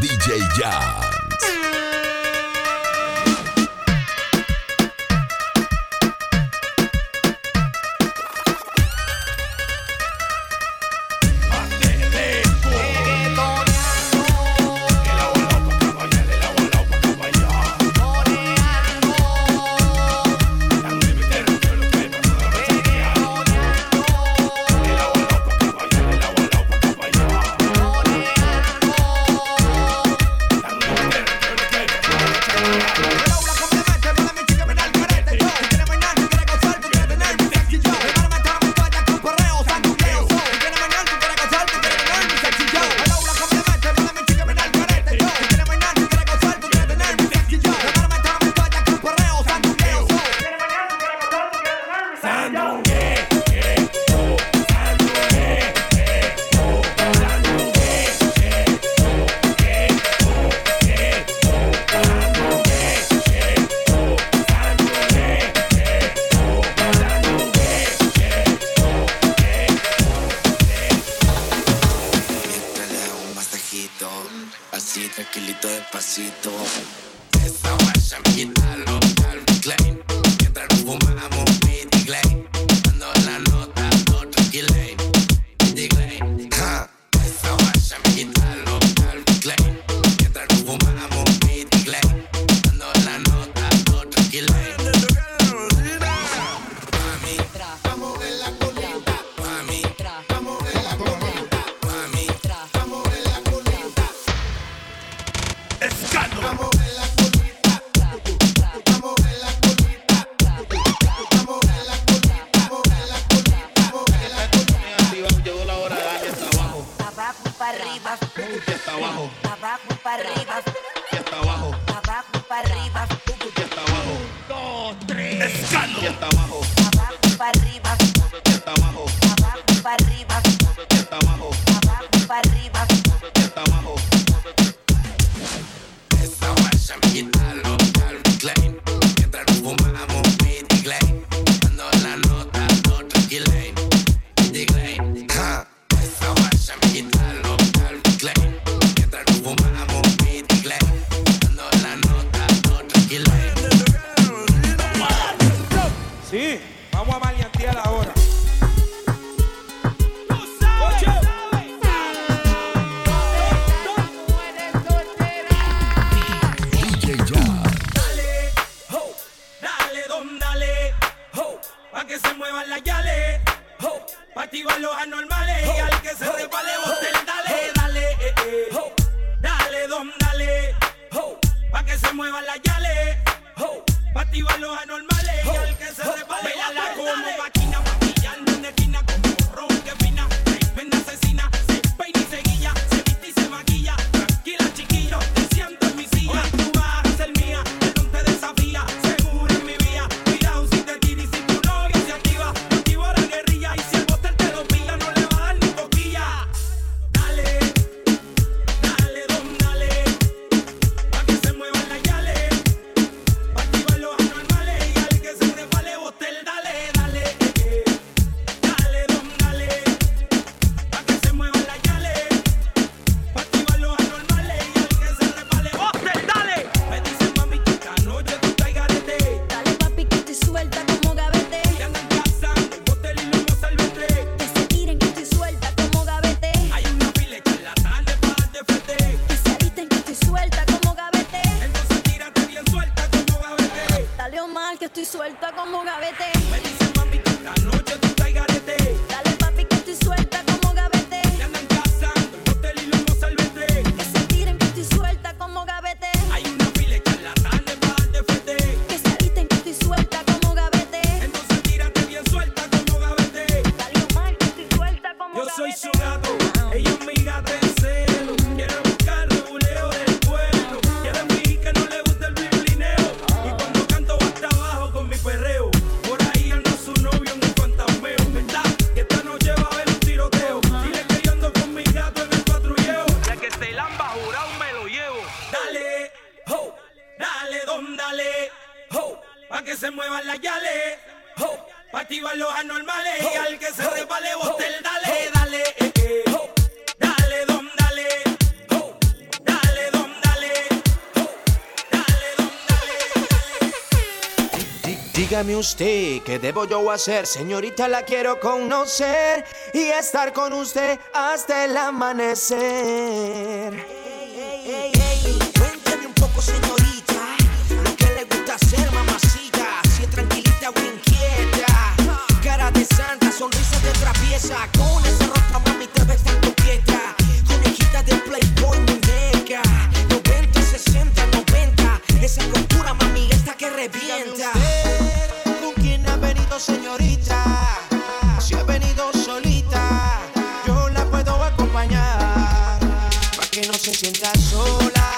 DJ Jans. Dígame usted, ¿qué debo yo hacer? Señorita, la quiero conocer y estar con usted hasta el amanecer. Cuéntame un poco, señorita, solita, yo la puedo acompañar. Para que no se sienta sola,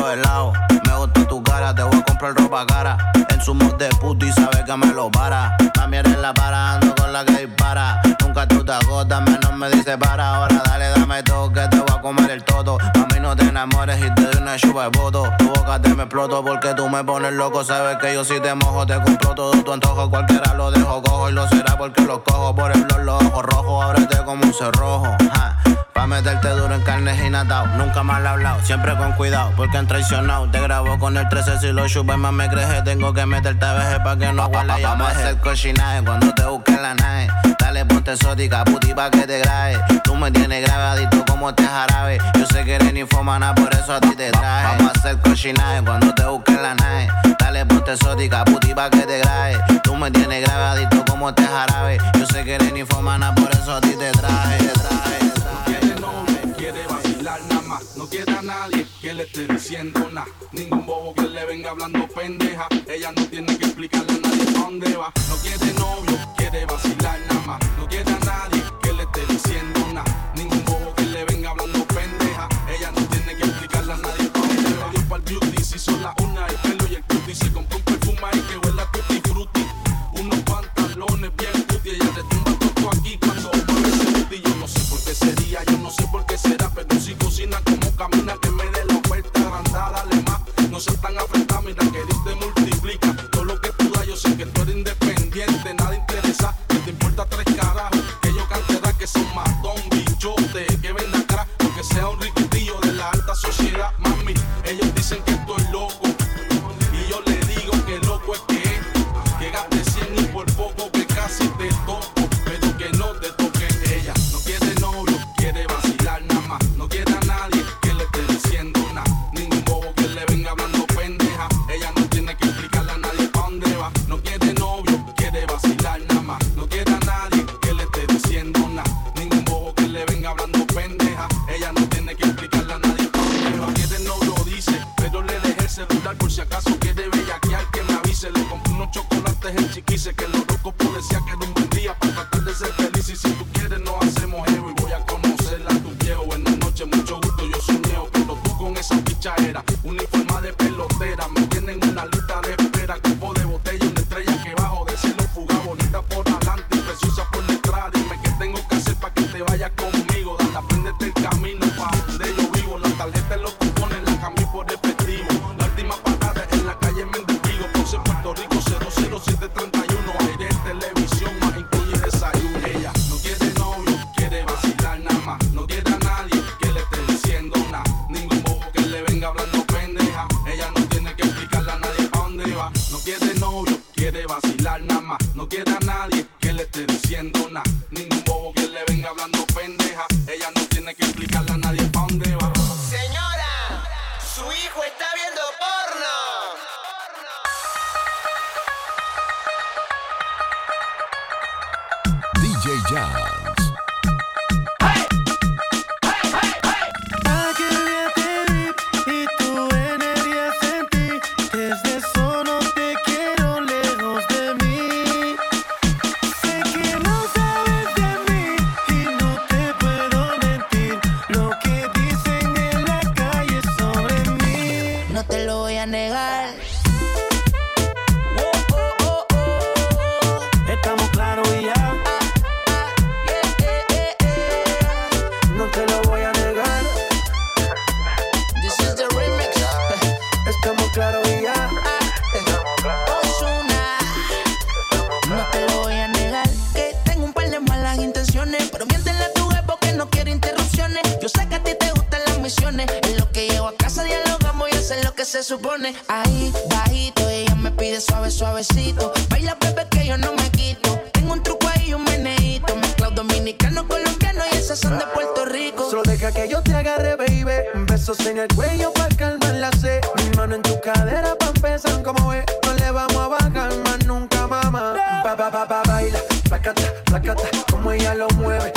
los. Me gusta tu cara, te voy a comprar ropa cara. En su mod de puto y sabe que me lo para. Mami eres la para, ando con la que dispara. Nunca tú te agotas, menos me dice para. Ahora dale, dame todo que te voy a comer el todo. Mami no te enamores y te doy una chupa de voto. Tu boca te me exploto porque tú me pones loco. Sabes que yo si te mojo te compro todo tu antojo. Cualquiera lo dejo cojo y lo será porque lo cojo por el los ojos rojos. Ábrete como un cerrojo. Pa' meterte duro en carnes y natao. Nunca mal hablado, siempre con cuidado, porque han traicionado. Te grabo con el 13 si lo chupes más me crees. Tengo que meterte a veces pa' que no huela y Vamos a hacer cochinaje cuando te busque en la nave. Dale ponte exótica, puti pa' que te grabe. Tú me tienes grabadito como te jarabe. Yo sé que eres infomana, por eso a ti te traje. Vamos a hacer cochinaje cuando te busque en la nave. Dale ponte exótica, puti pa' que te grabe. Tú me tienes grabadito como te jarabe. Yo sé que eres infomana, por eso a ti te traje, nada más. No quiere a nadie que le esté diciendo nada. Ningún bobo que le venga hablando pendeja. Ella no tiene que explicarle a nadie dónde va. No quiere novio, quiere vacilar nada más. No quiere a nadie que le esté diciendo nada. Ningún bobo que le venga hablando pendeja. Ella no tiene que explicarle a nadie dónde va. Dio pa'l beauty, si son las una, el pelo y el cutie. Se compró un perfume ahí que huele a tutti frutti. Unos pantalones bien cutie. Ella le tumba todo aquí cuando mueve ese booty. Yo no sé por qué sería, yo no sé ya. suave, suavecito. Baila, bebé, que yo no me quito. Tengo un truco ahí, un meneíto. Mezclado dominicano, colombiano y esas son de Puerto Rico. Solo deja que yo te agarre, baby. Besos en el cuello para calmar la sed. Mi mano en tu cadera pa' empezar, como ve. No le vamos a bajar más nunca, mamá. Ba, ba, ba, ba, baila, placata, placata. Como ella lo mueve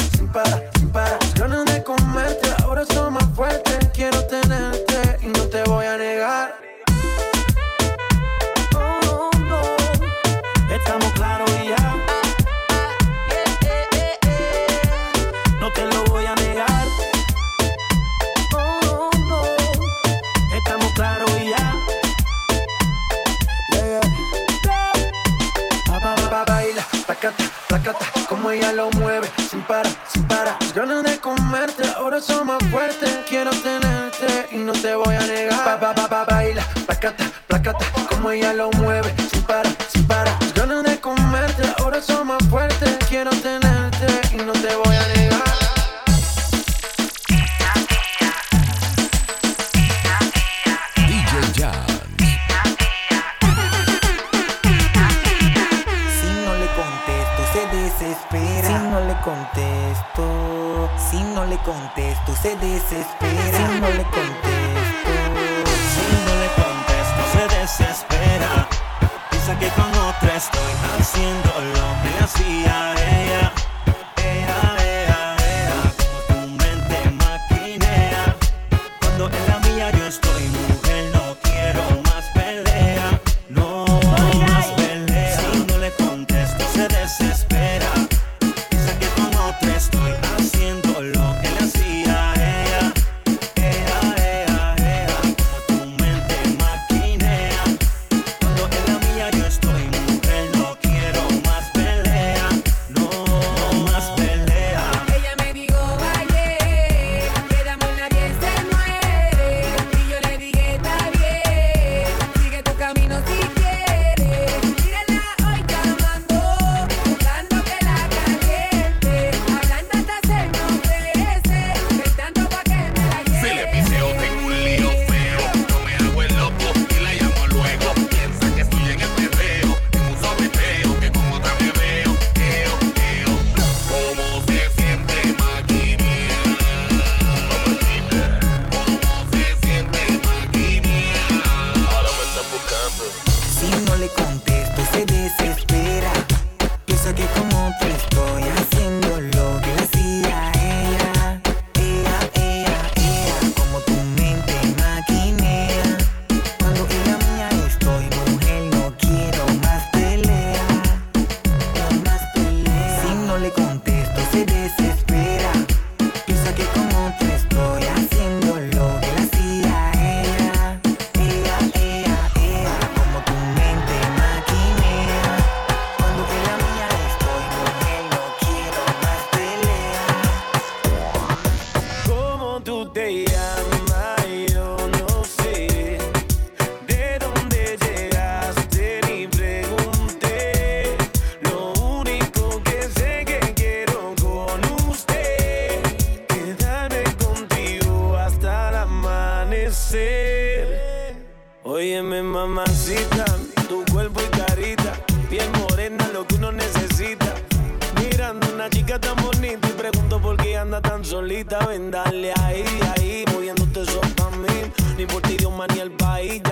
placata, placata, como ella lo mueve, sin para, sin bonita y pregunto por qué anda tan solita. Ven, dale ahí, ahí, moviéndote eso pa' mí. Ni por ti, Dios, man, ni el país.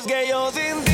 es que yo sin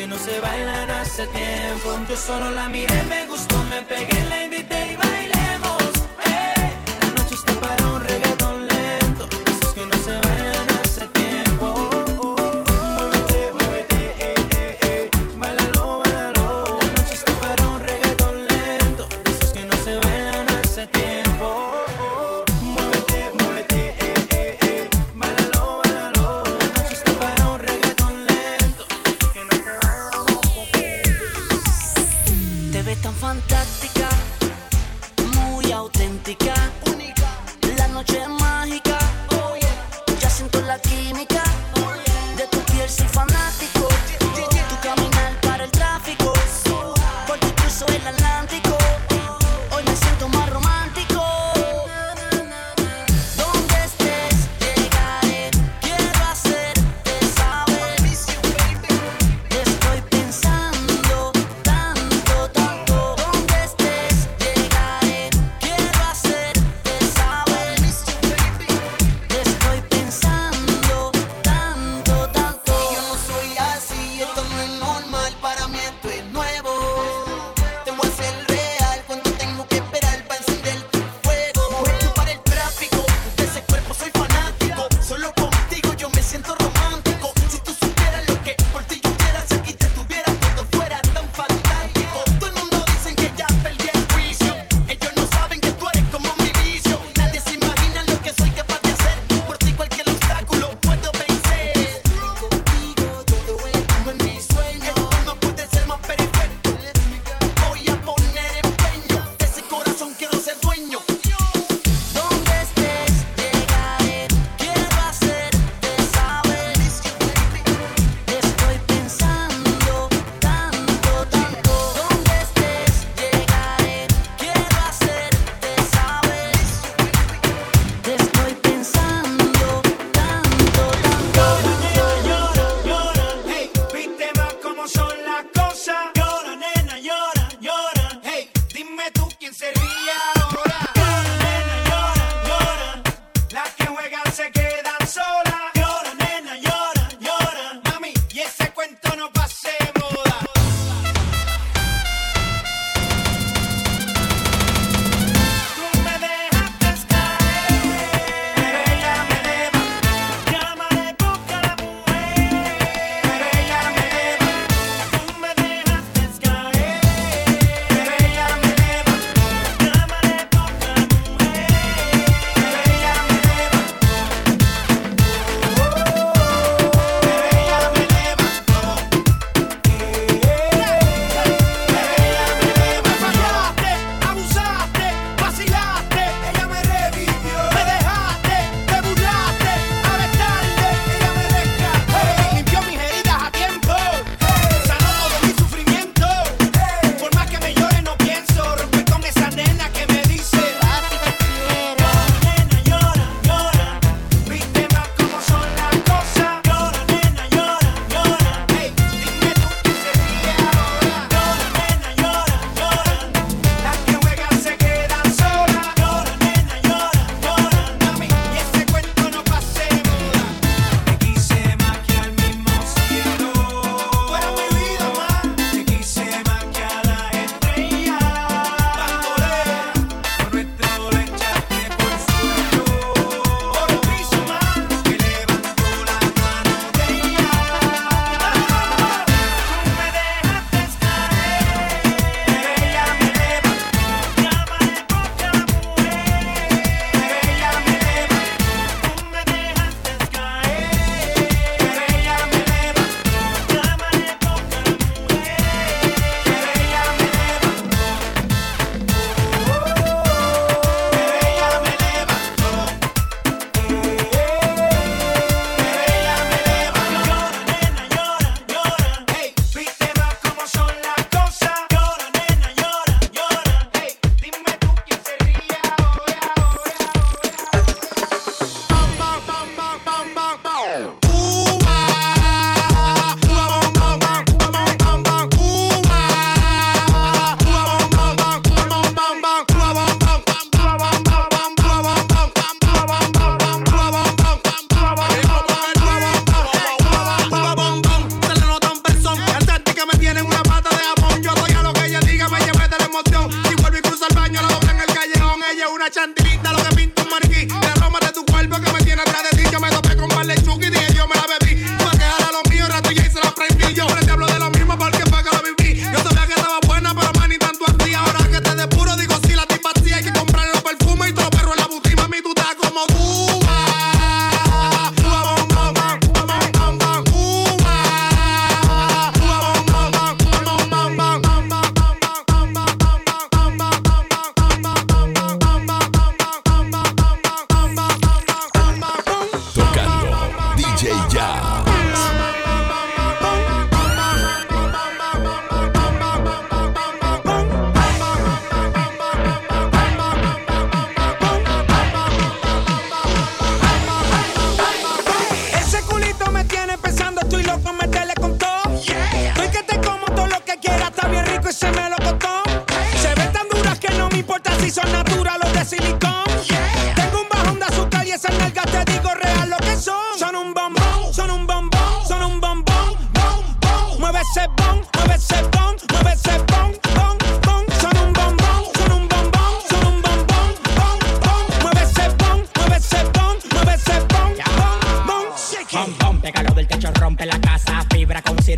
que no se bailan hace tiempo. Yo solo la miré, me gustó, me pegué, la invité y bailé.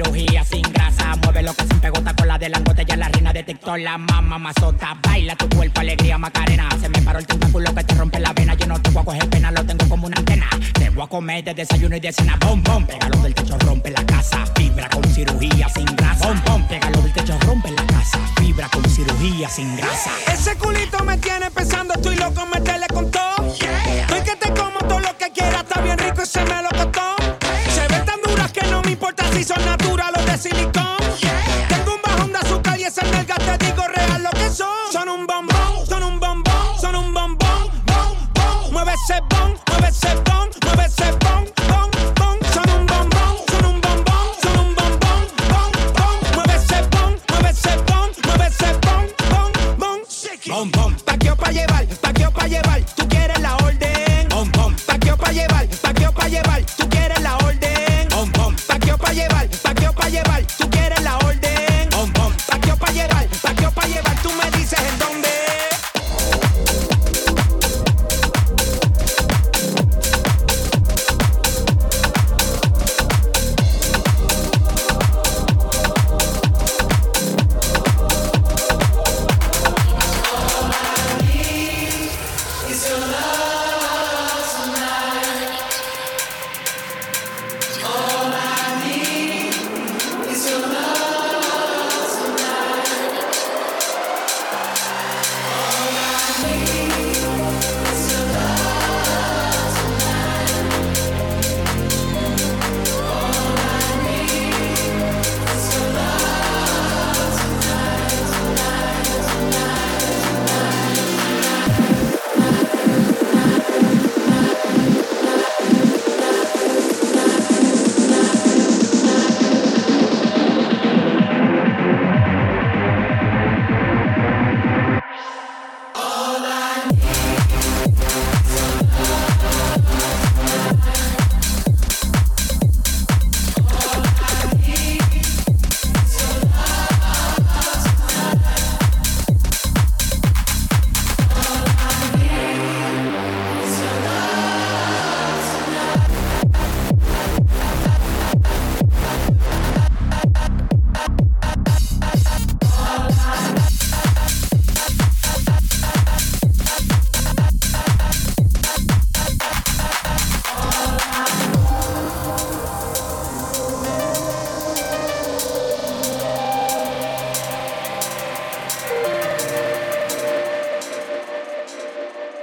Cirugía sin grasa. Mueve lo que sin pegota con la de langote. Ya la reina de TikTok, la mamá mazota. Baila tu cuerpo, alegría, macarena. Se me paró el tentáculo que te rompe la vena. Yo no te voy a coger pena, lo tengo como una antena. Te voy a comer de desayuno y de cena. Bom, bom, pégalo del techo, rompe la casa. Fibra con cirugía sin grasa. Bom, bom, pégalo del techo, rompe la casa. Fibra con cirugía sin grasa. Ese culito me tiene pensando, estoy loco, meterle con todo. Estoy que te como todo lo que quiera, está bien rico y se me lo de silicón.